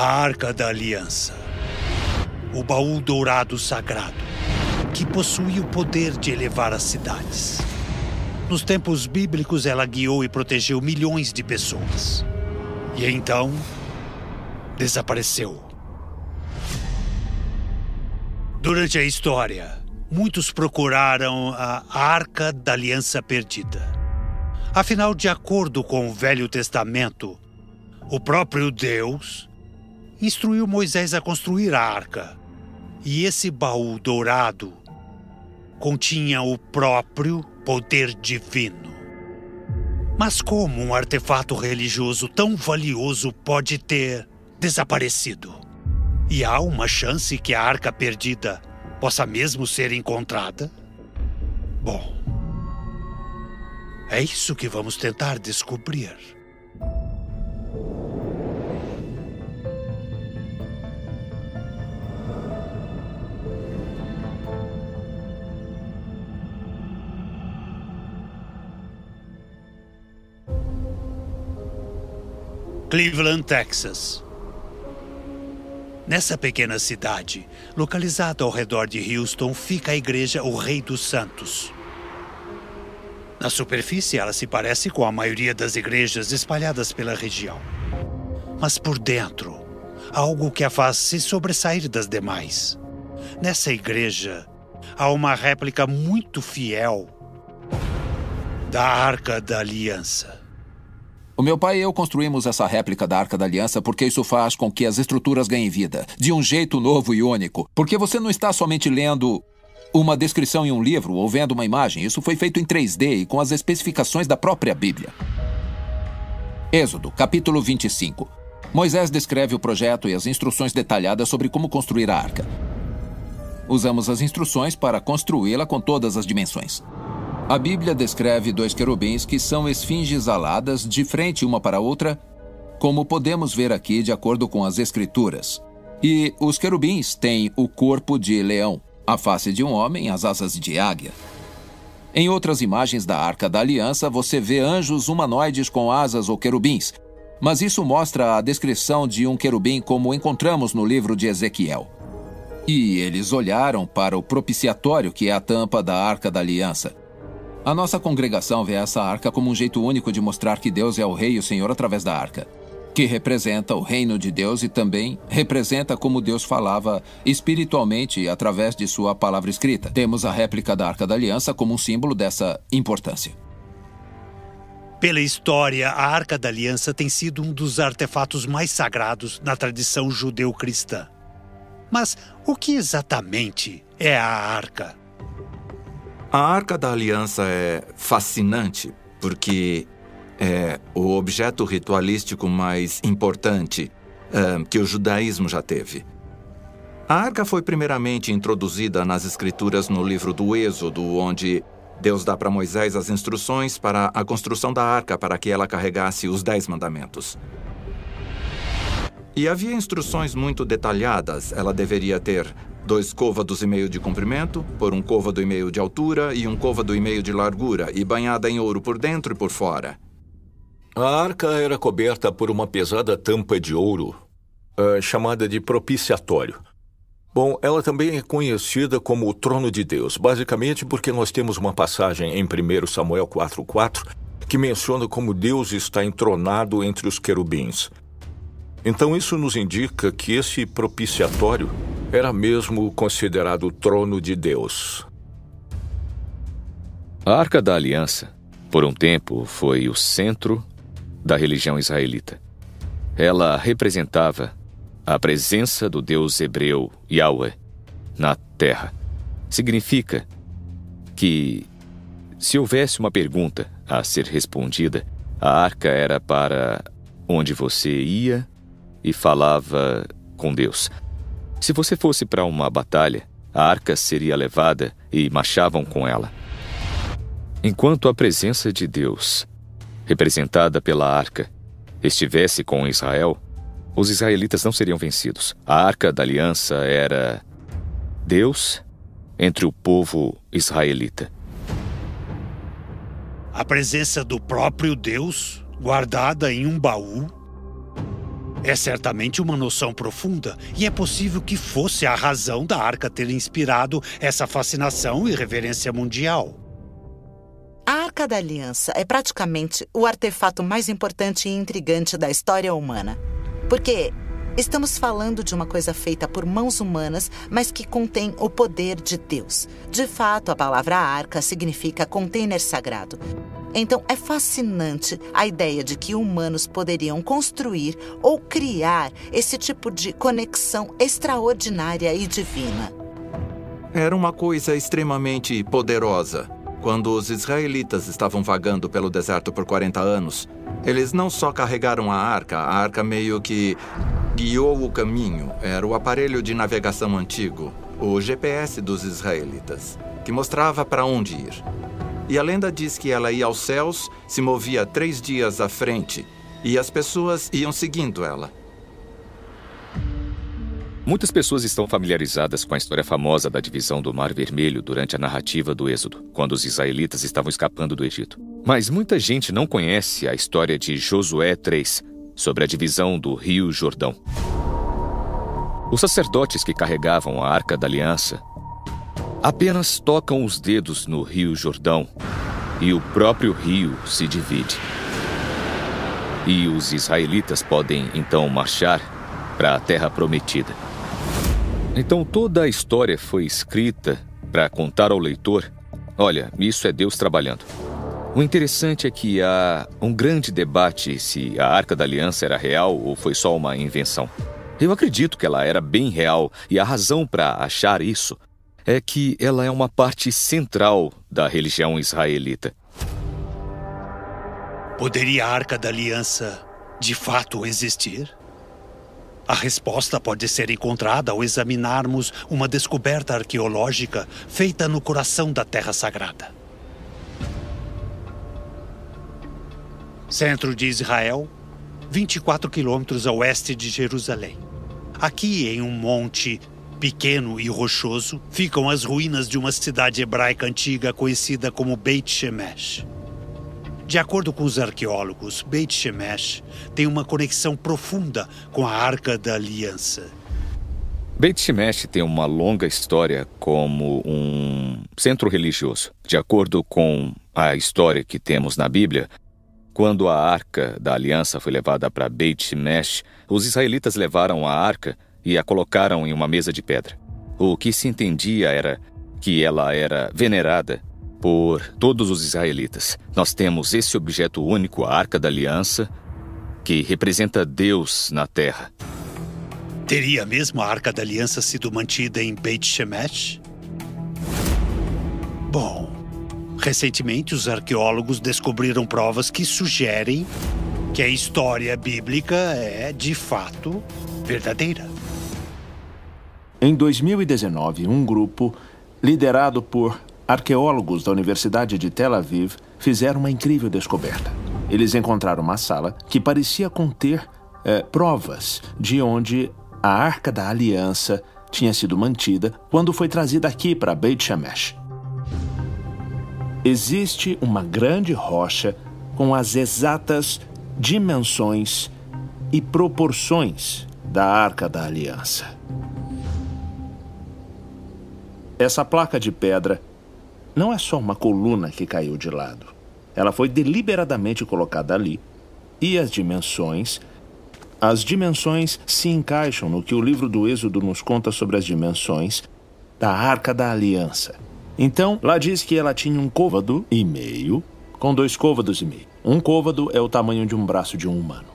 A Arca da Aliança. O baú dourado sagrado, que possui o poder de elevar as cidades. Nos tempos bíblicos, ela guiou e protegeu milhões de pessoas. E então, desapareceu. Durante a história, muitos procuraram a Arca da Aliança Perdida. Afinal, de acordo com o Velho Testamento, o próprio Deus instruiu Moisés a construir a arca. E esse baú dourado continha o próprio poder divino. Mas como um artefato religioso tão valioso pode ter desaparecido? E há uma chance que a arca perdida possa mesmo ser encontrada? Bom, é isso que vamos tentar descobrir. Cleveland, Texas. Nessa pequena cidade, localizada ao redor de Houston, fica a igreja O Rei dos Santos. Na superfície, ela se parece com a maioria das igrejas espalhadas pela região. Mas por dentro, há algo que a faz se sobressair das demais. Nessa igreja, há uma réplica muito fiel da Arca da Aliança. O meu pai e eu construímos essa réplica da Arca da Aliança porque isso faz com que as estruturas ganhem vida, de um jeito novo e único. Porque você não está somente lendo uma descrição em um livro ou vendo uma imagem, isso foi feito em 3D e com as especificações da própria Bíblia. Êxodo, capítulo 25. Moisés descreve o projeto e as instruções detalhadas sobre como construir a arca. Usamos as instruções para construí-la com todas as dimensões. A Bíblia descreve dois querubins que são esfinges aladas de frente uma para outra, como podemos ver aqui de acordo com as Escrituras. E os querubins têm o corpo de leão, a face de um homem, as asas de águia. Em outras imagens da Arca da Aliança, você vê anjos humanoides com asas ou querubins, mas isso mostra a descrição de um querubim como encontramos no livro de Ezequiel. E eles olharam para o propiciatório, que é a tampa da Arca da Aliança. A nossa congregação vê essa arca como um jeito único de mostrar que Deus é o Rei e o Senhor através da arca, que representa o reino de Deus e também representa como Deus falava espiritualmente através de sua palavra escrita. Temos a réplica da Arca da Aliança como um símbolo dessa importância. Pela história, a Arca da Aliança tem sido um dos artefatos mais sagrados na tradição judeu-cristã. Mas o que exatamente é a arca? A Arca da Aliança é fascinante porque é o objeto ritualístico mais importante é, que o judaísmo já teve. A arca foi primeiramente introduzida nas escrituras no livro do Êxodo, onde Deus dá para Moisés as instruções para a construção da arca para que ela carregasse os Dez Mandamentos. E havia instruções muito detalhadas. Ela deveria ter dois côvados e meio de comprimento, por um côvado e meio de altura e um côvado e meio de largura, e banhada em ouro por dentro e por fora. A arca era coberta por uma pesada tampa de ouro, uh, chamada de propiciatório. Bom, ela também é conhecida como o trono de Deus, basicamente porque nós temos uma passagem em 1 Samuel 4,4 que menciona como Deus está entronado entre os querubins. Então, isso nos indica que esse propiciatório era mesmo considerado o trono de Deus. A Arca da Aliança, por um tempo, foi o centro da religião israelita. Ela representava a presença do Deus hebreu Yahweh na terra. Significa que, se houvesse uma pergunta a ser respondida, a arca era para onde você ia e falava com Deus. Se você fosse para uma batalha, a arca seria levada e marchavam com ela. Enquanto a presença de Deus, representada pela arca, estivesse com Israel, os israelitas não seriam vencidos. A arca da aliança era Deus entre o povo israelita. A presença do próprio Deus, guardada em um baú, É certamente uma noção profunda, e é possível que fosse a razão da arca ter inspirado essa fascinação e reverência mundial. A Arca da Aliança é praticamente o artefato mais importante e intrigante da história humana. Porque estamos falando de uma coisa feita por mãos humanas, mas que contém o poder de Deus. De fato, a palavra arca significa container sagrado. Então é fascinante a ideia de que humanos poderiam construir ou criar esse tipo de conexão extraordinária e divina. Era uma coisa extremamente poderosa. Quando os israelitas estavam vagando pelo deserto por 40 anos, eles não só carregaram a arca, a arca meio que guiou o caminho. Era o aparelho de navegação antigo, o GPS dos israelitas, que mostrava para onde ir. E a lenda diz que ela ia aos céus, se movia três dias à frente, e as pessoas iam seguindo ela. Muitas pessoas estão familiarizadas com a história famosa da divisão do Mar Vermelho durante a narrativa do Êxodo, quando os israelitas estavam escapando do Egito. Mas muita gente não conhece a história de Josué 3, sobre a divisão do Rio Jordão. Os sacerdotes que carregavam a Arca da Aliança apenas tocam os dedos no Rio Jordão e o próprio rio se divide. E os israelitas podem então marchar para a terra prometida. Então toda a história foi escrita para contar ao leitor: olha, isso é Deus trabalhando. O interessante é que há um grande debate se a Arca da Aliança era real ou foi só uma invenção. Eu acredito que ela era bem real e a razão para achar isso é que ela é uma parte central da religião israelita. Poderia a Arca da Aliança de fato existir? A resposta pode ser encontrada ao examinarmos uma descoberta arqueológica feita no coração da Terra Sagrada. Centro de Israel, 24 quilômetros a oeste de Jerusalém. Aqui, em um monte pequeno e rochoso, ficam as ruínas de uma cidade hebraica antiga conhecida como Beit Shemesh. De acordo com os arqueólogos, Beit Shemesh tem uma conexão profunda com a Arca da Aliança. Beit Shemesh tem uma longa história como um centro religioso. De acordo com a história que temos na Bíblia, quando a Arca da Aliança foi levada para Beit Shemesh, os israelitas levaram a arca e a colocaram em uma mesa de pedra. O que se entendia era que ela era venerada por todos os israelitas. Nós temos esse objeto único, a Arca da Aliança, que representa Deus na terra. Teria mesmo a Arca da Aliança sido mantida em Beit Shemesh? Bom, recentemente os arqueólogos descobriram provas que sugerem que a história bíblica é, de fato, verdadeira. Em 2019, um grupo, liderado por arqueólogos da Universidade de Tel Aviv, fizeram uma incrível descoberta. Eles encontraram uma sala que parecia conter é, provas de onde a Arca da Aliança tinha sido mantida quando foi trazida aqui para Beit Shemesh. Existe uma grande rocha com as exatas dimensões e proporções da Arca da Aliança. Essa placa de pedra não é só uma coluna que caiu de lado. Ela foi deliberadamente colocada ali e as dimensões. As dimensões se encaixam no que o livro do Êxodo nos conta sobre as dimensões da Arca da Aliança. Então, lá diz que ela tinha um côvado e meio, com dois côvados e meio. Um côvado é o tamanho de um braço de um humano.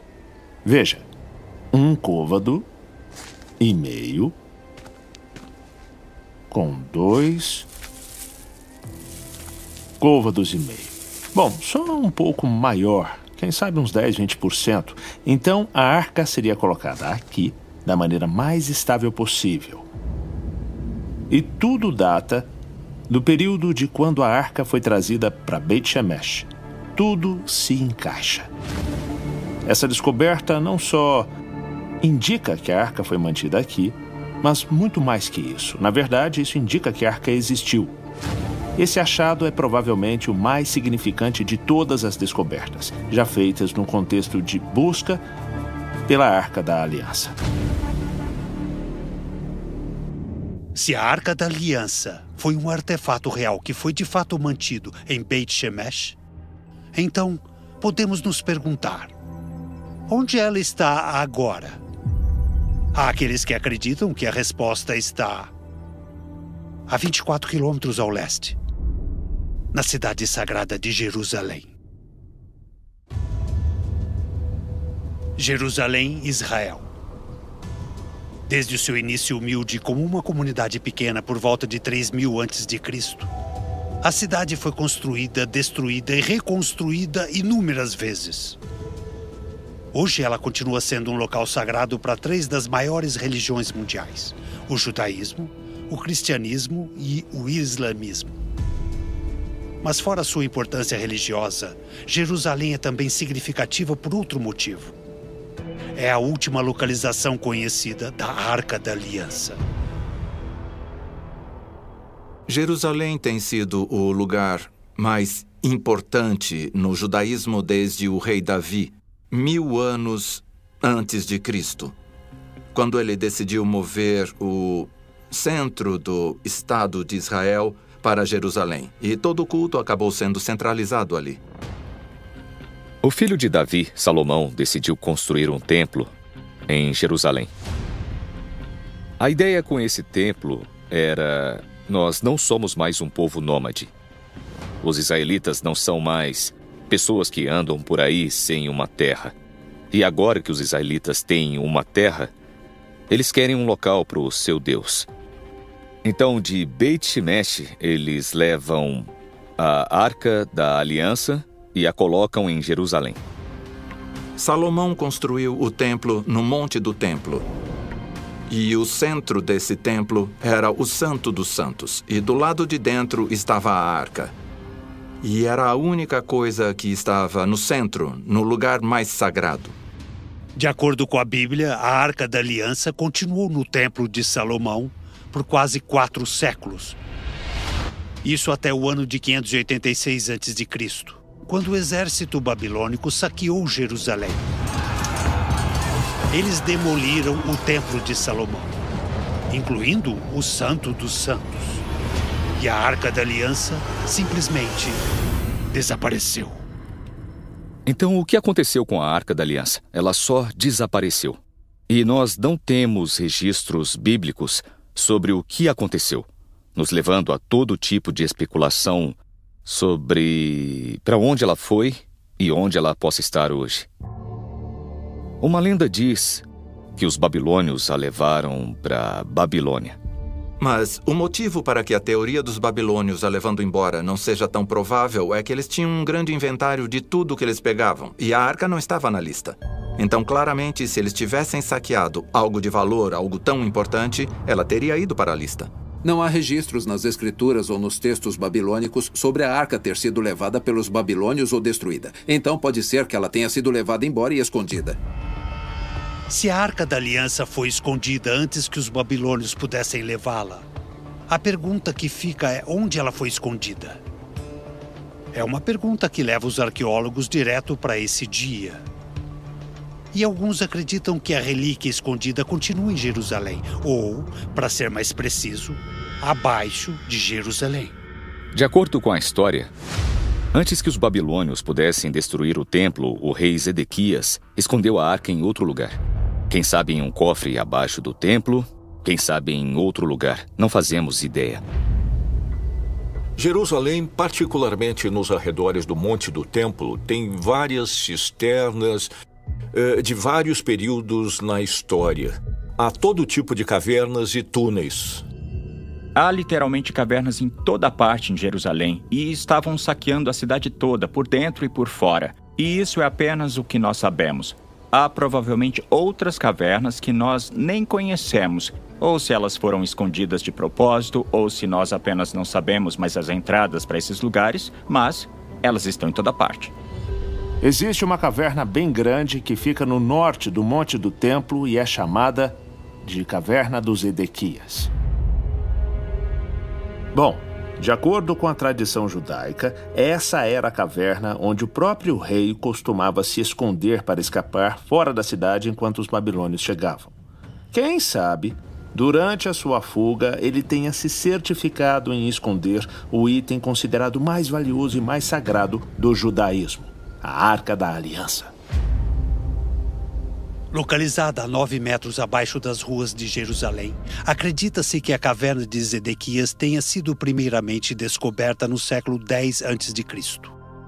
Veja, um côvado e meio com dois côvados e meio. Bom, só um pouco maior, quem sabe uns 10, 20%. Então a arca seria colocada aqui da maneira mais estável possível. E tudo data do período de quando a arca foi trazida para Beit Shemesh. Tudo se encaixa. Essa descoberta não só indica que a arca foi mantida aqui, mas muito mais que isso. Na verdade, isso indica que a arca existiu. Esse achado é provavelmente o mais significante de todas as descobertas, já feitas no contexto de busca pela Arca da Aliança. Se a Arca da Aliança foi um artefato real que foi de fato mantido em Beit Shemesh, então podemos nos perguntar: onde ela está agora? Há aqueles que acreditam que a resposta está a 24 quilômetros ao leste, na cidade sagrada de Jerusalém. Jerusalém, Israel. Desde o seu início humilde como uma comunidade pequena por volta de 3000 a.C., a cidade foi construída, destruída e reconstruída inúmeras vezes. Hoje ela continua sendo um local sagrado para três das maiores religiões mundiais: o judaísmo, o cristianismo e o islamismo. Mas, fora sua importância religiosa, Jerusalém é também significativa por outro motivo é a última localização conhecida da Arca da Aliança. Jerusalém tem sido o lugar mais importante no judaísmo desde o rei Davi, mil anos antes de Cristo, quando ele decidiu mover o centro do Estado de Israel para Jerusalém. E todo o culto acabou sendo centralizado ali. O filho de Davi, Salomão, decidiu construir um templo em Jerusalém. A ideia com esse templo era: nós não somos mais um povo nômade. Os israelitas não são mais pessoas que andam por aí sem uma terra. E agora que os israelitas têm uma terra, eles querem um local para o seu Deus. Então, de Beit Shemesh, eles levam a Arca da Aliança e a colocam em Jerusalém. Salomão construiu o templo no Monte do Templo. E o centro desse templo era o Santo dos Santos, e do lado de dentro estava a arca. E era a única coisa que estava no centro, no lugar mais sagrado. De acordo com a Bíblia, a Arca da Aliança continuou no Templo de Salomão por quase quatro séculos. Isso até o ano de 586 a.C quando o exército babilônico saqueou Jerusalém. Eles demoliram o Templo de Salomão, incluindo o Santo dos Santos. E a Arca da Aliança simplesmente desapareceu. Então, o que aconteceu com a Arca da Aliança? Ela só desapareceu. E nós não temos registros bíblicos sobre o que aconteceu, nos levando a todo tipo de especulação sobre para onde ela foi e onde ela possa estar hoje. Uma lenda diz que os babilônios a levaram para Babilônia. Mas o motivo para que a teoria dos babilônios a levando embora não seja tão provável é que eles tinham um grande inventário de tudo que eles pegavam, e a arca não estava na lista. Então, claramente, se eles tivessem saqueado algo de valor, algo tão importante, ela teria ido para a lista. Não há registros nas escrituras ou nos textos babilônicos sobre a arca ter sido levada pelos babilônios ou destruída. Então pode ser que ela tenha sido levada embora e escondida. Se a arca da aliança foi escondida antes que os babilônios pudessem levá-la, a pergunta que fica é onde ela foi escondida. É uma pergunta que leva os arqueólogos direto para esse dia. E alguns acreditam que a relíquia escondida continua em Jerusalém, ou, para ser mais preciso, abaixo de Jerusalém. De acordo com a história, antes que os babilônios pudessem destruir o templo, o rei Zedequias escondeu a arca em outro lugar. Quem sabe em um cofre abaixo do templo, quem sabe em outro lugar. Não fazemos ideia. Jerusalém, particularmente nos arredores do Monte do Templo, tem várias cisternas eh, de vários períodos na história. Há todo tipo de cavernas e túneis. Há literalmente cavernas em toda parte em Jerusalém e estavam saqueando a cidade toda, por dentro e por fora. E isso é apenas o que nós sabemos. Há provavelmente outras cavernas que nós nem conhecemos, ou se elas foram escondidas de propósito, ou se nós apenas não sabemos mais as entradas para esses lugares, mas elas estão em toda parte. Existe uma caverna bem grande que fica no norte do Monte do Templo e é chamada de Caverna dos Edequias. Bom, De acordo com a tradição judaica, essa era a caverna onde o próprio rei costumava se esconder para escapar fora da cidade enquanto os babilônios chegavam. Quem sabe, durante a sua fuga, ele tenha se certificado em esconder o item considerado mais valioso e mais sagrado do judaísmo a Arca da Aliança. Localizada a nove metros abaixo das ruas de Jerusalém, acredita-se que a caverna de Zedequias tenha sido primeiramente descoberta no século X a.C.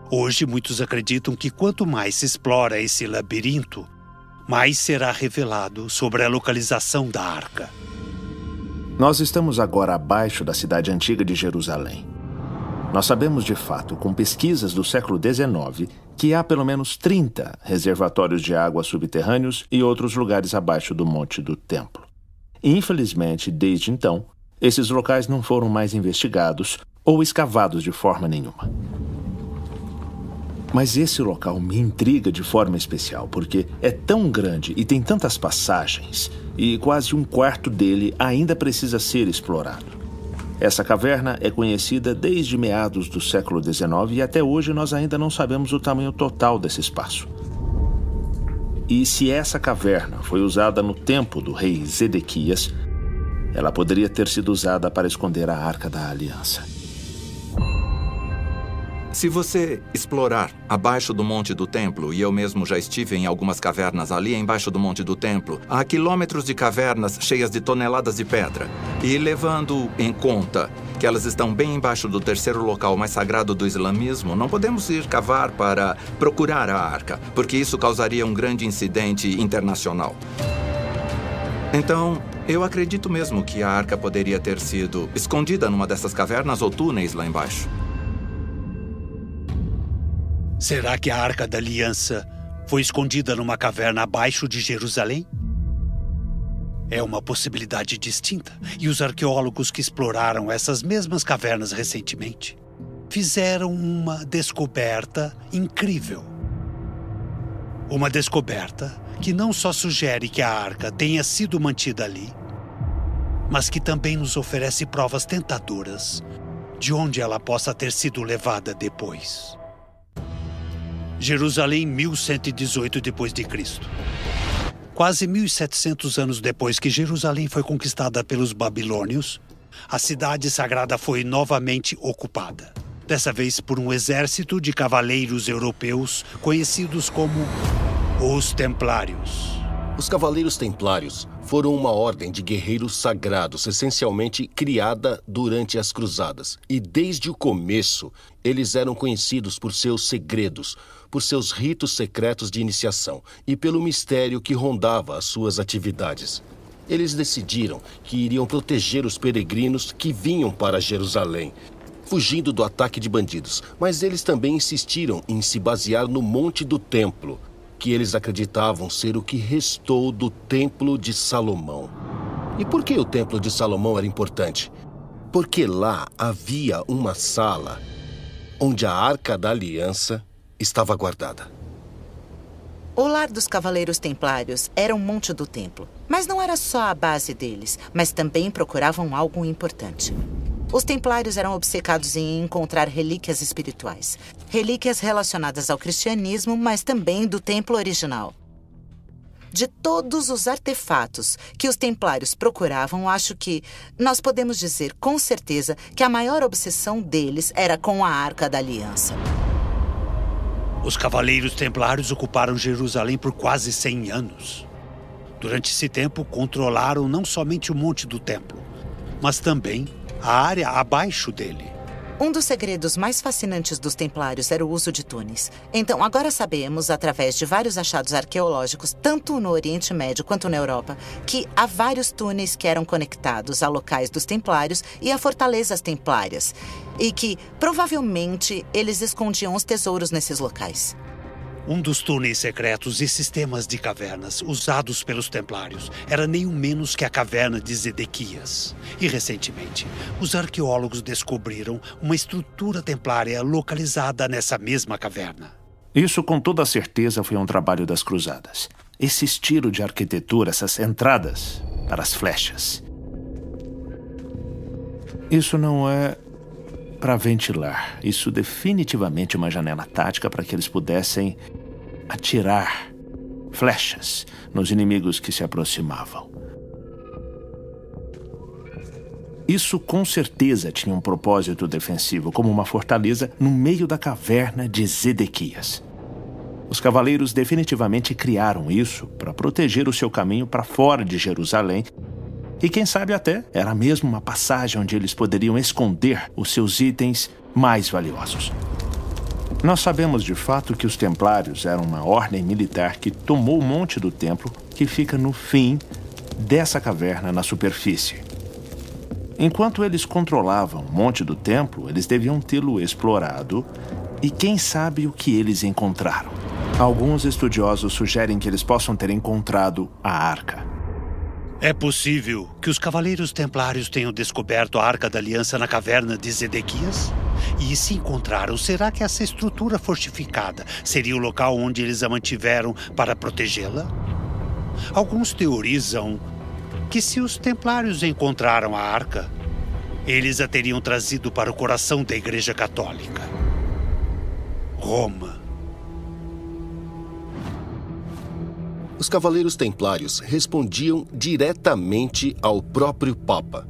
Hoje, muitos acreditam que quanto mais se explora esse labirinto, mais será revelado sobre a localização da arca. Nós estamos agora abaixo da cidade antiga de Jerusalém. Nós sabemos de fato, com pesquisas do século XIX, que há pelo menos 30 reservatórios de água subterrâneos e outros lugares abaixo do Monte do Templo. Infelizmente, desde então, esses locais não foram mais investigados ou escavados de forma nenhuma. Mas esse local me intriga de forma especial porque é tão grande e tem tantas passagens, e quase um quarto dele ainda precisa ser explorado. Essa caverna é conhecida desde meados do século XIX e até hoje nós ainda não sabemos o tamanho total desse espaço. E se essa caverna foi usada no tempo do rei Zedequias, ela poderia ter sido usada para esconder a Arca da Aliança. Se você explorar abaixo do Monte do Templo, e eu mesmo já estive em algumas cavernas ali embaixo do Monte do Templo, há quilômetros de cavernas cheias de toneladas de pedra. E levando em conta que elas estão bem embaixo do terceiro local mais sagrado do islamismo, não podemos ir cavar para procurar a arca, porque isso causaria um grande incidente internacional. Então, eu acredito mesmo que a arca poderia ter sido escondida numa dessas cavernas ou túneis lá embaixo. Será que a Arca da Aliança foi escondida numa caverna abaixo de Jerusalém? É uma possibilidade distinta, e os arqueólogos que exploraram essas mesmas cavernas recentemente fizeram uma descoberta incrível. Uma descoberta que não só sugere que a arca tenha sido mantida ali, mas que também nos oferece provas tentadoras de onde ela possa ter sido levada depois. Jerusalém, 1118 d.C. Quase 1700 anos depois que Jerusalém foi conquistada pelos babilônios, a cidade sagrada foi novamente ocupada. Dessa vez por um exército de cavaleiros europeus conhecidos como os Templários. Os Cavaleiros Templários foram uma ordem de guerreiros sagrados, essencialmente criada durante as Cruzadas. E desde o começo, eles eram conhecidos por seus segredos, por seus ritos secretos de iniciação e pelo mistério que rondava as suas atividades. Eles decidiram que iriam proteger os peregrinos que vinham para Jerusalém, fugindo do ataque de bandidos, mas eles também insistiram em se basear no Monte do Templo, que eles acreditavam ser o que restou do Templo de Salomão. E por que o Templo de Salomão era importante? Porque lá havia uma sala onde a Arca da Aliança estava guardada. O lar dos Cavaleiros Templários era um monte do templo. Mas não era só a base deles, mas também procuravam algo importante. Os Templários eram obcecados em encontrar relíquias espirituais. Relíquias relacionadas ao cristianismo, mas também do templo original. De todos os artefatos que os Templários procuravam, acho que nós podemos dizer com certeza que a maior obsessão deles era com a Arca da Aliança. Os Cavaleiros Templários ocuparam Jerusalém por quase 100 anos. Durante esse tempo, controlaram não somente o Monte do Templo, mas também a área abaixo dele. Um dos segredos mais fascinantes dos Templários era o uso de túneis. Então, agora sabemos, através de vários achados arqueológicos, tanto no Oriente Médio quanto na Europa, que há vários túneis que eram conectados a locais dos Templários e a fortalezas templárias, e que provavelmente eles escondiam os tesouros nesses locais. Um dos túneis secretos e sistemas de cavernas usados pelos Templários era nenhum menos que a caverna de Zedequias. E recentemente, os arqueólogos descobriram uma estrutura templária localizada nessa mesma caverna. Isso com toda certeza foi um trabalho das cruzadas. Esse estilo de arquitetura, essas entradas para as flechas. Isso não é para ventilar. Isso definitivamente é uma janela tática para que eles pudessem atirar flechas nos inimigos que se aproximavam. Isso com certeza tinha um propósito defensivo, como uma fortaleza no meio da caverna de Zedequias. Os cavaleiros definitivamente criaram isso para proteger o seu caminho para fora de Jerusalém. E quem sabe até era mesmo uma passagem onde eles poderiam esconder os seus itens mais valiosos. Nós sabemos de fato que os Templários eram uma ordem militar que tomou o Monte do Templo, que fica no fim dessa caverna na superfície. Enquanto eles controlavam o Monte do Templo, eles deviam tê-lo explorado e quem sabe o que eles encontraram. Alguns estudiosos sugerem que eles possam ter encontrado a arca. É possível que os Cavaleiros Templários tenham descoberto a Arca da Aliança na caverna de Zedequias? E se encontraram, será que essa estrutura fortificada seria o local onde eles a mantiveram para protegê-la? Alguns teorizam que se os Templários encontraram a arca, eles a teriam trazido para o coração da Igreja Católica Roma. Os Cavaleiros Templários respondiam diretamente ao próprio Papa.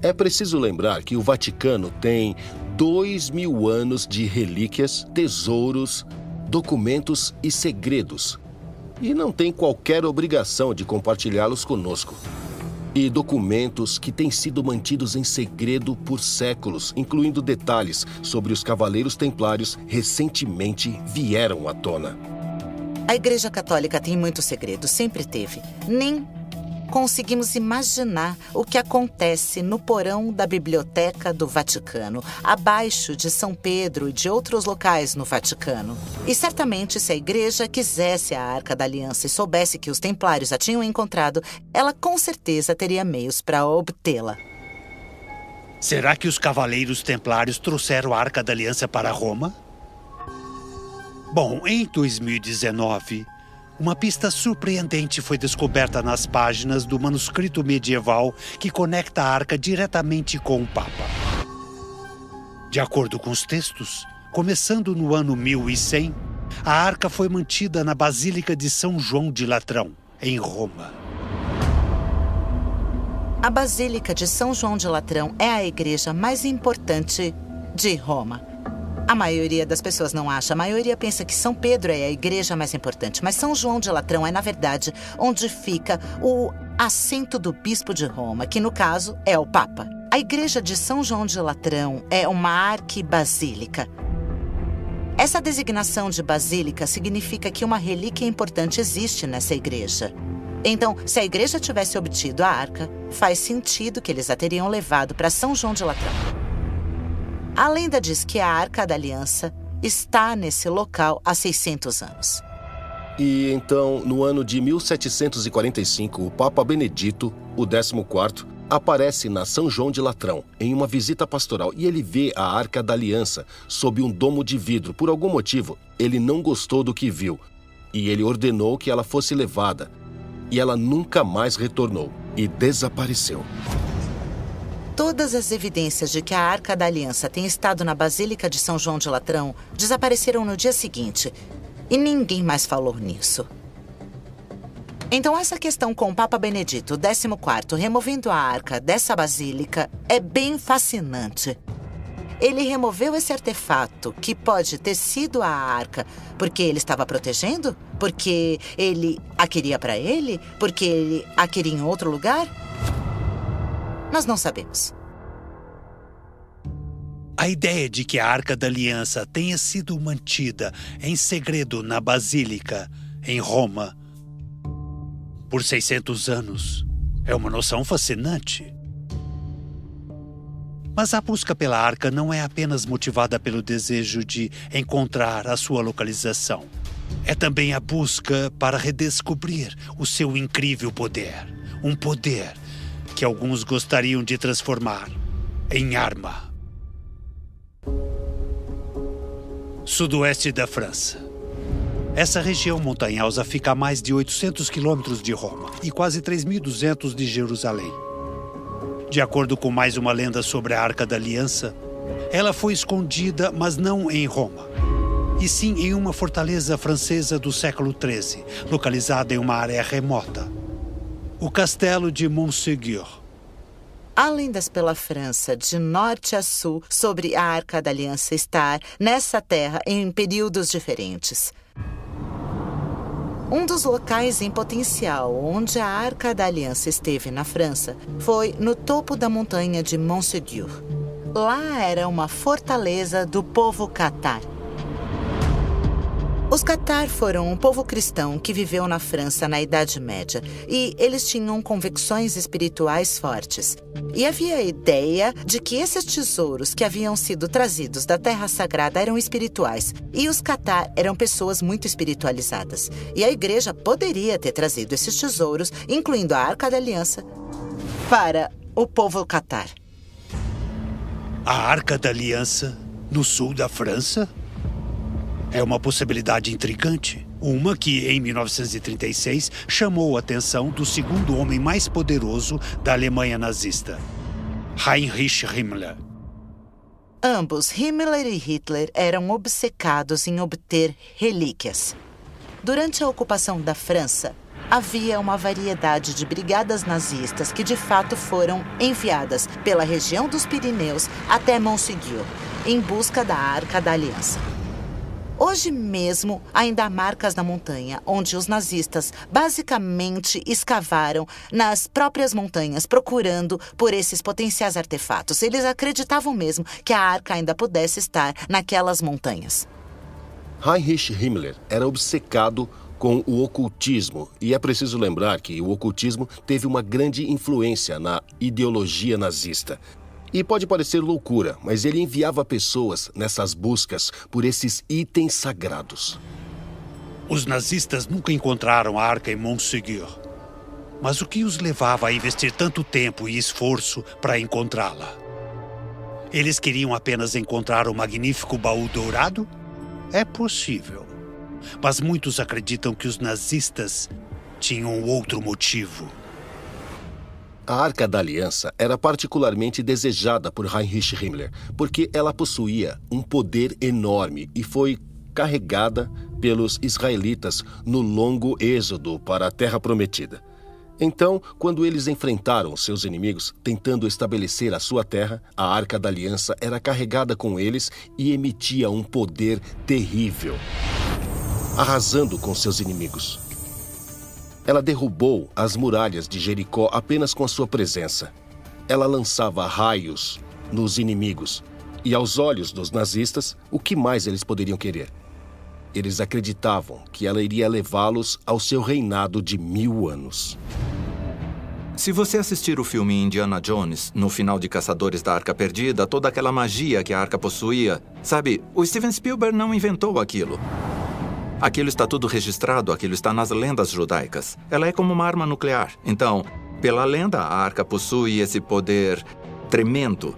É preciso lembrar que o Vaticano tem dois mil anos de relíquias, tesouros, documentos e segredos, e não tem qualquer obrigação de compartilhá-los conosco. E documentos que têm sido mantidos em segredo por séculos, incluindo detalhes sobre os Cavaleiros Templários, recentemente vieram à tona. A Igreja Católica tem muitos segredos, sempre teve. Nem conseguimos imaginar o que acontece no porão da Biblioteca do Vaticano, abaixo de São Pedro e de outros locais no Vaticano. E certamente, se a igreja quisesse a Arca da Aliança e soubesse que os templários a tinham encontrado, ela com certeza teria meios para obtê-la. Será que os cavaleiros templários trouxeram a Arca da Aliança para Roma? Bom, em 2019, uma pista surpreendente foi descoberta nas páginas do manuscrito medieval que conecta a arca diretamente com o Papa. De acordo com os textos, começando no ano 1100, a arca foi mantida na Basílica de São João de Latrão, em Roma. A Basílica de São João de Latrão é a igreja mais importante de Roma. A maioria das pessoas não acha. A maioria pensa que São Pedro é a igreja mais importante. Mas São João de Latrão é, na verdade, onde fica o assento do bispo de Roma, que no caso é o Papa. A igreja de São João de Latrão é uma arquibasílica. Essa designação de basílica significa que uma relíquia importante existe nessa igreja. Então, se a igreja tivesse obtido a arca, faz sentido que eles a teriam levado para São João de Latrão. A lenda diz que a Arca da Aliança está nesse local há 600 anos. E então, no ano de 1745, o Papa Benedito, o 14, aparece na São João de Latrão, em uma visita pastoral, e ele vê a Arca da Aliança sob um domo de vidro. Por algum motivo, ele não gostou do que viu, e ele ordenou que ela fosse levada. E ela nunca mais retornou e desapareceu. Todas as evidências de que a Arca da Aliança tem estado na Basílica de São João de Latrão desapareceram no dia seguinte. E ninguém mais falou nisso. Então, essa questão com o Papa Benedito XIV removendo a arca dessa basílica é bem fascinante. Ele removeu esse artefato, que pode ter sido a arca, porque ele estava protegendo? Porque ele a queria para ele? Porque ele a queria em outro lugar? Nós não sabemos. A ideia de que a Arca da Aliança tenha sido mantida em segredo na Basílica, em Roma, por 600 anos, é uma noção fascinante. Mas a busca pela arca não é apenas motivada pelo desejo de encontrar a sua localização. É também a busca para redescobrir o seu incrível poder. Um poder que alguns gostariam de transformar em arma. Sudoeste da França. Essa região montanhosa fica a mais de 800 quilômetros de Roma e quase 3.200 de Jerusalém. De acordo com mais uma lenda sobre a Arca da Aliança, Ela foi escondida, mas não em Roma, e sim em uma fortaleza francesa do século XIII, localizada em uma área remota. O castelo de Montségur. Além-das pela França, de norte a sul, sobre a Arca da Aliança estar nessa terra em períodos diferentes. Um dos locais em potencial onde a Arca da Aliança esteve na França foi no topo da montanha de Montségur. Lá era uma fortaleza do povo catar. Os Catar foram um povo cristão que viveu na França na Idade Média e eles tinham convicções espirituais fortes. E havia a ideia de que esses tesouros que haviam sido trazidos da Terra Sagrada eram espirituais e os Catar eram pessoas muito espiritualizadas. E a igreja poderia ter trazido esses tesouros, incluindo a Arca da Aliança, para o povo Catar. A Arca da Aliança no sul da França? É uma possibilidade intrigante. Uma que, em 1936, chamou a atenção do segundo homem mais poderoso da Alemanha nazista, Heinrich Himmler. Ambos, Himmler e Hitler, eram obcecados em obter relíquias. Durante a ocupação da França, havia uma variedade de brigadas nazistas que de fato foram enviadas pela região dos Pirineus até Montségur, em busca da Arca da Aliança. Hoje mesmo, ainda há marcas na montanha, onde os nazistas basicamente escavaram nas próprias montanhas, procurando por esses potenciais artefatos. Eles acreditavam mesmo que a arca ainda pudesse estar naquelas montanhas. Heinrich Himmler era obcecado com o ocultismo, e é preciso lembrar que o ocultismo teve uma grande influência na ideologia nazista. E pode parecer loucura, mas ele enviava pessoas nessas buscas por esses itens sagrados. Os nazistas nunca encontraram a arca em Montségur. Mas o que os levava a investir tanto tempo e esforço para encontrá-la? Eles queriam apenas encontrar o magnífico baú dourado? É possível. Mas muitos acreditam que os nazistas tinham outro motivo. A Arca da Aliança era particularmente desejada por Heinrich Himmler, porque ela possuía um poder enorme e foi carregada pelos israelitas no longo êxodo para a Terra Prometida. Então, quando eles enfrentaram seus inimigos, tentando estabelecer a sua terra, a Arca da Aliança era carregada com eles e emitia um poder terrível, arrasando com seus inimigos. Ela derrubou as muralhas de Jericó apenas com a sua presença. Ela lançava raios nos inimigos. E aos olhos dos nazistas, o que mais eles poderiam querer? Eles acreditavam que ela iria levá-los ao seu reinado de mil anos. Se você assistir o filme Indiana Jones, no final de Caçadores da Arca Perdida, toda aquela magia que a arca possuía, sabe, o Steven Spielberg não inventou aquilo. Aquilo está tudo registrado, aquilo está nas lendas judaicas. Ela é como uma arma nuclear. Então, pela lenda, a arca possui esse poder tremendo.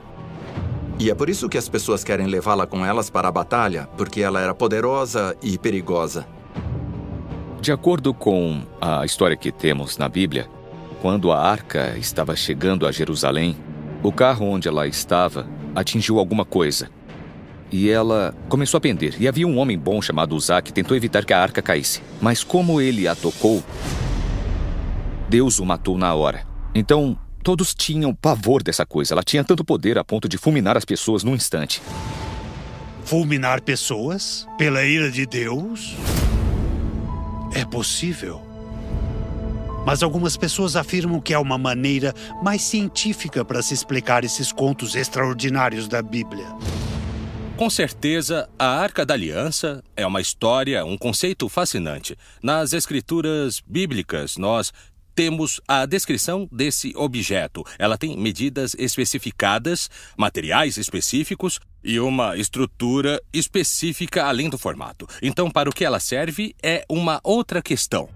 E é por isso que as pessoas querem levá-la com elas para a batalha, porque ela era poderosa e perigosa. De acordo com a história que temos na Bíblia, quando a arca estava chegando a Jerusalém, o carro onde ela estava atingiu alguma coisa e ela começou a pender. E havia um homem bom chamado Uzá que tentou evitar que a arca caísse. Mas como ele a tocou, Deus o matou na hora. Então, todos tinham pavor dessa coisa. Ela tinha tanto poder a ponto de fulminar as pessoas num instante. Fulminar pessoas? Pela ira de Deus? É possível. Mas algumas pessoas afirmam que há uma maneira mais científica para se explicar esses contos extraordinários da Bíblia. Com certeza, a Arca da Aliança é uma história, um conceito fascinante. Nas escrituras bíblicas, nós temos a descrição desse objeto. Ela tem medidas especificadas, materiais específicos e uma estrutura específica além do formato. Então, para o que ela serve é uma outra questão.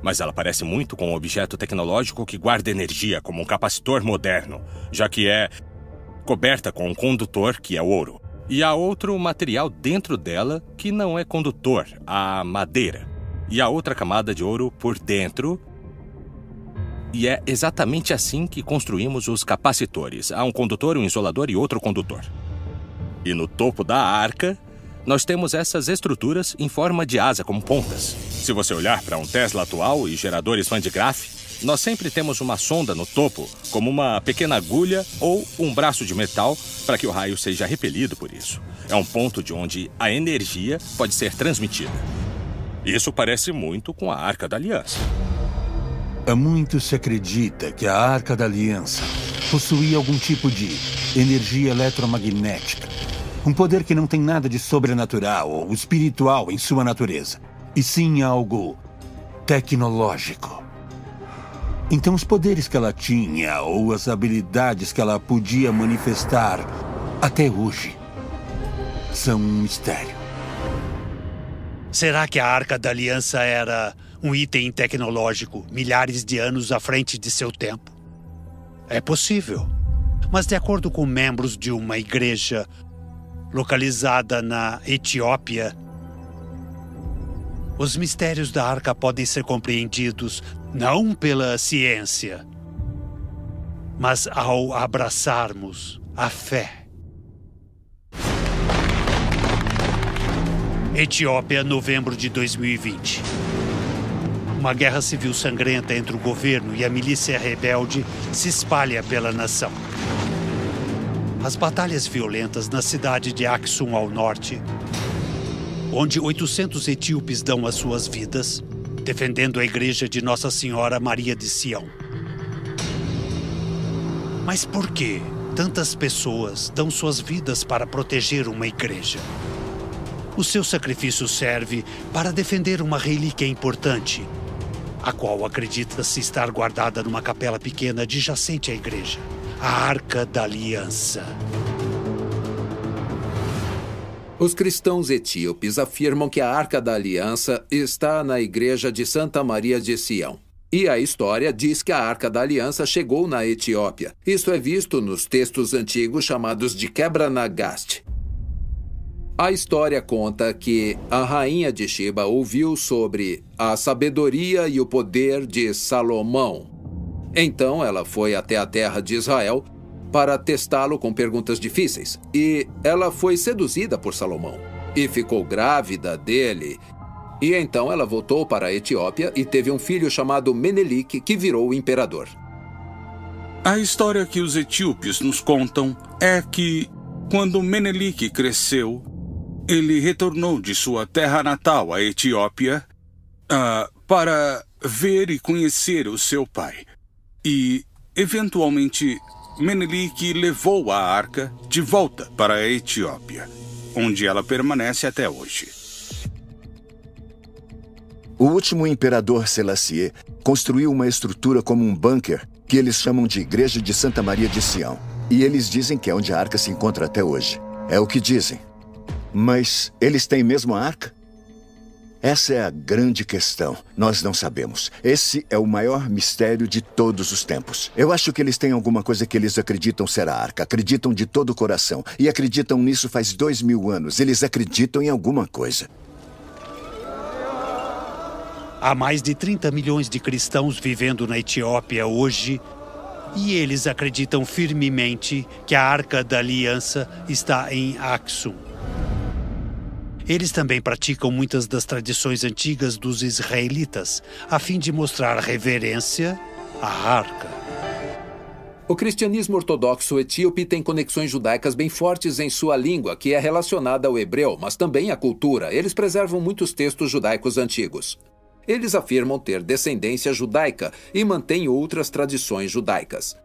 Mas ela parece muito com um objeto tecnológico que guarda energia, como um capacitor moderno, já que é coberta com um condutor, que é ouro. E há outro material dentro dela que não é condutor, a madeira. E a outra camada de ouro por dentro. E é exatamente assim que construímos os capacitores. Há um condutor, um isolador e outro condutor. E no topo da arca, nós temos essas estruturas em forma de asa, como pontas. Se você olhar para um Tesla atual e geradores Van de Graaff, nós sempre temos uma sonda no topo, como uma pequena agulha ou um braço de metal, para que o raio seja repelido por isso. É um ponto de onde a energia pode ser transmitida. Isso parece muito com a Arca da Aliança. Há muito se acredita que a Arca da Aliança possuía algum tipo de energia eletromagnética. Um poder que não tem nada de sobrenatural ou espiritual em sua natureza, e sim algo tecnológico. Então, os poderes que ela tinha ou as habilidades que ela podia manifestar até hoje são um mistério. Será que a Arca da Aliança era um item tecnológico milhares de anos à frente de seu tempo? É possível. Mas, de acordo com membros de uma igreja localizada na Etiópia, os mistérios da arca podem ser compreendidos não pela ciência, mas ao abraçarmos a fé. Etiópia, novembro de 2020. Uma guerra civil sangrenta entre o governo e a milícia rebelde se espalha pela nação. As batalhas violentas na cidade de Aksum, ao norte, onde 800 etíopes dão as suas vidas, defendendo a igreja de Nossa Senhora Maria de Sião. Mas por que tantas pessoas dão suas vidas para proteger uma igreja? O seu sacrifício serve para defender uma relíquia importante, a qual acredita-se estar guardada numa capela pequena adjacente à igreja a Arca da Aliança. Os cristãos etíopes afirmam que a Arca da Aliança está na igreja de Santa Maria de Sião. E a história diz que a Arca da Aliança chegou na Etiópia. Isso é visto nos textos antigos chamados de Quebra-Nagast. A história conta que a rainha de Sheba ouviu sobre a sabedoria e o poder de Salomão. Então ela foi até a terra de Israel para testá-lo com perguntas difíceis. E ela foi seduzida por Salomão e ficou grávida dele. E então ela voltou para a Etiópia e teve um filho chamado Menelik, que virou imperador. A história que os etíopes nos contam é que, quando Menelik cresceu, ele retornou de sua terra natal, a Etiópia, uh, para ver e conhecer o seu pai. E, eventualmente, Menelik levou a arca de volta para a Etiópia, onde ela permanece até hoje. O último imperador Selassie construiu uma estrutura como um bunker que eles chamam de Igreja de Santa Maria de Sião. E eles dizem que é onde a arca se encontra até hoje. É o que dizem. Mas eles têm mesmo a arca? Essa é a grande questão. Nós não sabemos. Esse é o maior mistério de todos os tempos. Eu acho que eles têm alguma coisa que eles acreditam ser a arca. Acreditam de todo o coração. E acreditam nisso faz dois mil anos. Eles acreditam em alguma coisa. Há mais de 30 milhões de cristãos vivendo na Etiópia hoje. E eles acreditam firmemente que a Arca da Aliança está em Aksum. Eles também praticam muitas das tradições antigas dos israelitas, a fim de mostrar reverência à arca. O cristianismo ortodoxo etíope tem conexões judaicas bem fortes em sua língua, que é relacionada ao hebreu, mas também à cultura. Eles preservam muitos textos judaicos antigos. Eles afirmam ter descendência judaica e mantêm outras tradições judaicas.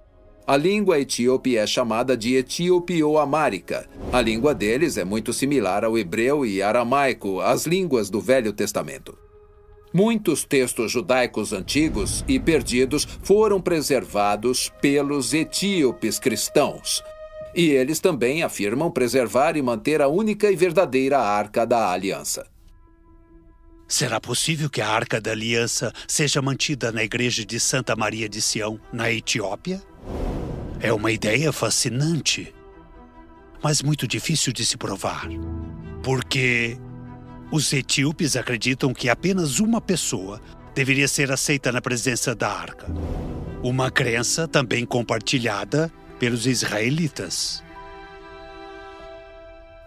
A língua etíope é chamada de etíope ou amárica. A língua deles é muito similar ao hebreu e aramaico, as línguas do Velho Testamento. Muitos textos judaicos antigos e perdidos foram preservados pelos etíopes cristãos. E eles também afirmam preservar e manter a única e verdadeira Arca da Aliança. Será possível que a Arca da Aliança seja mantida na igreja de Santa Maria de Sião, na Etiópia? É uma ideia fascinante, mas muito difícil de se provar. Porque os etíopes acreditam que apenas uma pessoa deveria ser aceita na presença da arca. Uma crença também compartilhada pelos israelitas.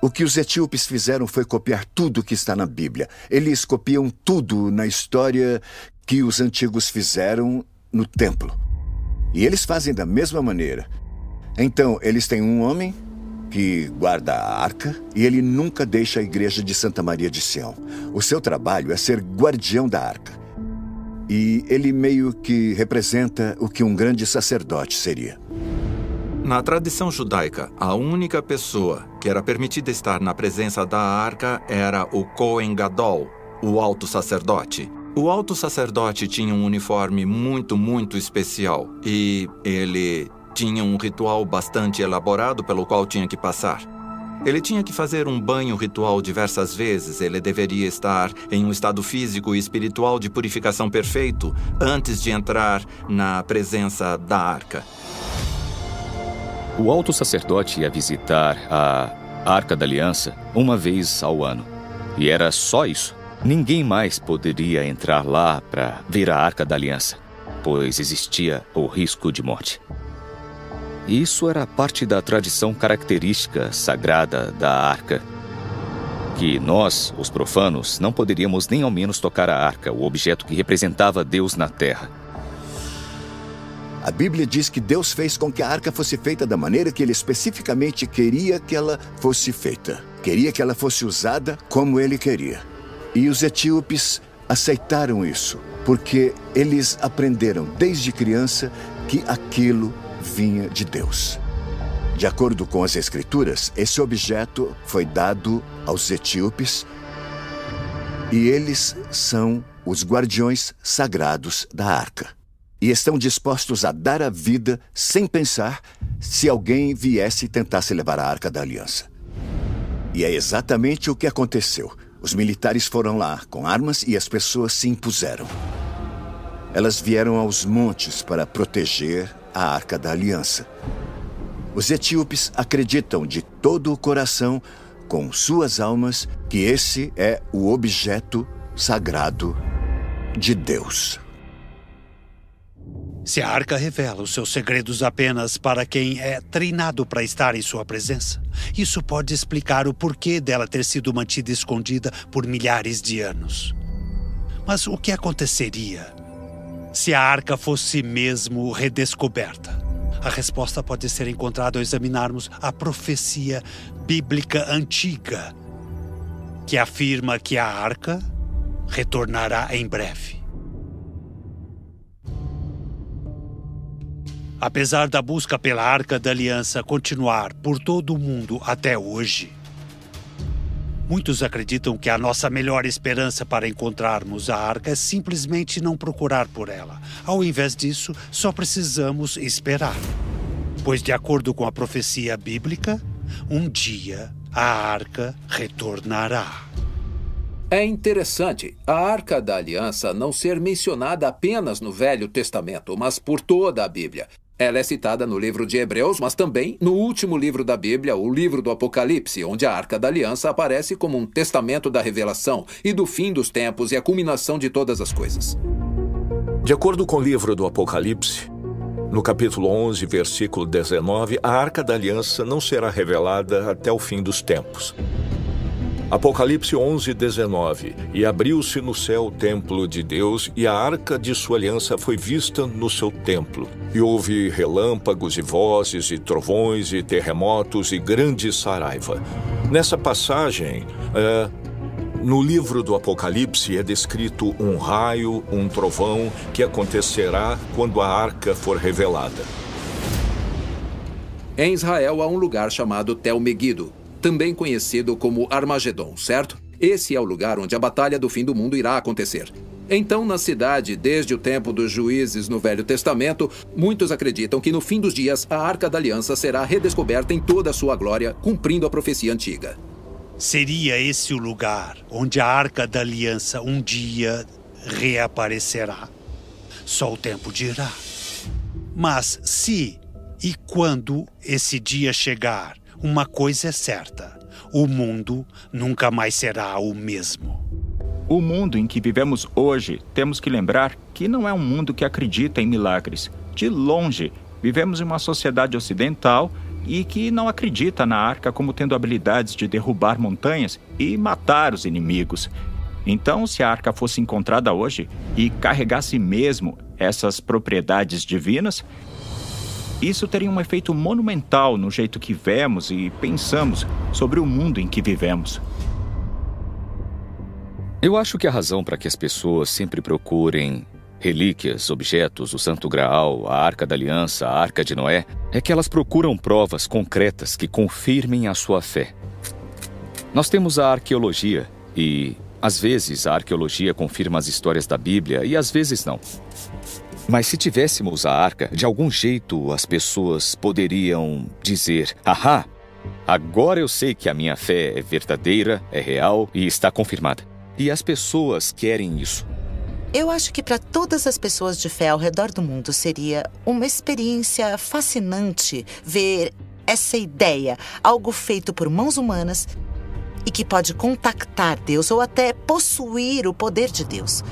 O que os etíopes fizeram foi copiar tudo que está na Bíblia. Eles copiam tudo na história que os antigos fizeram no templo. E eles fazem da mesma maneira. Então, eles têm um homem que guarda a arca e ele nunca deixa a igreja de Santa Maria de Sião. O seu trabalho é ser guardião da arca. E ele meio que representa o que um grande sacerdote seria. Na tradição judaica, a única pessoa que era permitida estar na presença da arca era o Kohen Gadol, o alto sacerdote. O alto sacerdote tinha um uniforme muito, muito especial e ele tinha um ritual bastante elaborado pelo qual tinha que passar. Ele tinha que fazer um banho ritual diversas vezes, ele deveria estar em um estado físico e espiritual de purificação perfeito antes de entrar na presença da arca. O alto sacerdote ia visitar a Arca da Aliança uma vez ao ano. E era só isso. Ninguém mais poderia entrar lá para ver a Arca da Aliança, pois existia o risco de morte. Isso era parte da tradição característica sagrada da arca. Que nós, os profanos, não poderíamos nem ao menos tocar a arca, o objeto que representava Deus na terra. A Bíblia diz que Deus fez com que a arca fosse feita da maneira que ele especificamente queria que ela fosse feita. Queria que ela fosse usada como ele queria. E os etíopes aceitaram isso, porque eles aprenderam desde criança que aquilo vinha de Deus. De acordo com as Escrituras, esse objeto foi dado aos etíopes e eles são os guardiões sagrados da arca e estão dispostos a dar a vida sem pensar se alguém viesse e tentasse levar a arca da aliança. E é exatamente o que aconteceu. Os militares foram lá com armas e as pessoas se impuseram. Elas vieram aos montes para proteger a arca da aliança. Os etíopes acreditam de todo o coração, com suas almas, que esse é o objeto sagrado de Deus. Se a arca revela os seus segredos apenas para quem é treinado para estar em sua presença, isso pode explicar o porquê dela ter sido mantida escondida por milhares de anos. Mas o que aconteceria se a arca fosse mesmo redescoberta? A resposta pode ser encontrada ao examinarmos a profecia bíblica antiga, que afirma que a arca retornará em breve. Apesar da busca pela Arca da Aliança continuar por todo o mundo até hoje, muitos acreditam que a nossa melhor esperança para encontrarmos a arca é simplesmente não procurar por ela. Ao invés disso, só precisamos esperar. Pois, de acordo com a profecia bíblica, um dia a arca retornará. É interessante a Arca da Aliança não ser mencionada apenas no Velho Testamento, mas por toda a Bíblia. Ela é citada no livro de Hebreus, mas também no último livro da Bíblia, o livro do Apocalipse, onde a Arca da Aliança aparece como um testamento da revelação e do fim dos tempos e a culminação de todas as coisas. De acordo com o livro do Apocalipse, no capítulo 11, versículo 19, a Arca da Aliança não será revelada até o fim dos tempos. Apocalipse 11, 19. E abriu-se no céu o templo de Deus, e a arca de sua aliança foi vista no seu templo. E houve relâmpagos e vozes, e trovões, e terremotos, e grande saraiva. Nessa passagem, é, no livro do Apocalipse é descrito um raio, um trovão, que acontecerá quando a arca for revelada. Em Israel há um lugar chamado Tel Megido, também conhecido como Armagedon, certo? Esse é o lugar onde a batalha do fim do mundo irá acontecer. Então, na cidade, desde o tempo dos juízes no Velho Testamento, muitos acreditam que no fim dos dias a Arca da Aliança será redescoberta em toda a sua glória, cumprindo a profecia antiga. Seria esse o lugar onde a Arca da Aliança um dia reaparecerá? Só o tempo dirá. Mas se e quando esse dia chegar, uma coisa é certa: o mundo nunca mais será o mesmo. O mundo em que vivemos hoje, temos que lembrar que não é um mundo que acredita em milagres. De longe, vivemos em uma sociedade ocidental e que não acredita na arca como tendo habilidades de derrubar montanhas e matar os inimigos. Então, se a arca fosse encontrada hoje e carregasse mesmo essas propriedades divinas, isso teria um efeito monumental no jeito que vemos e pensamos sobre o mundo em que vivemos. Eu acho que a razão para que as pessoas sempre procurem relíquias, objetos, o Santo Graal, a Arca da Aliança, a Arca de Noé, é que elas procuram provas concretas que confirmem a sua fé. Nós temos a arqueologia e, às vezes, a arqueologia confirma as histórias da Bíblia e às vezes não. Mas se tivéssemos a arca, de algum jeito as pessoas poderiam dizer: Ahá, agora eu sei que a minha fé é verdadeira, é real e está confirmada. E as pessoas querem isso. Eu acho que para todas as pessoas de fé ao redor do mundo seria uma experiência fascinante ver essa ideia, algo feito por mãos humanas e que pode contactar Deus ou até possuir o poder de Deus.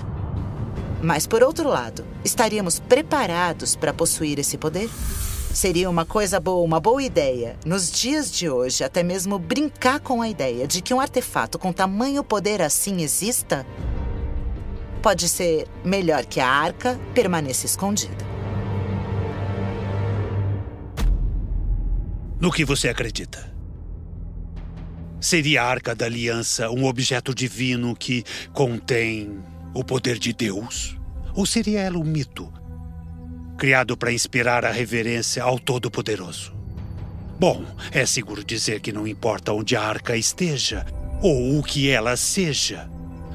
Mas, por outro lado, estaríamos preparados para possuir esse poder? Seria uma coisa boa, uma boa ideia, nos dias de hoje, até mesmo brincar com a ideia de que um artefato com tamanho poder assim exista? Pode ser melhor que a arca permaneça escondida. No que você acredita? Seria a Arca da Aliança um objeto divino que contém o poder de Deus? Ou seria ela um mito, criado para inspirar a reverência ao Todo-Poderoso? Bom, é seguro dizer que não importa onde a arca esteja ou o que ela seja,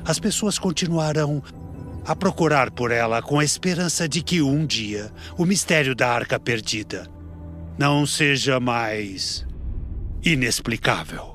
as pessoas continuarão a procurar por ela com a esperança de que um dia o mistério da arca perdida não seja mais inexplicável.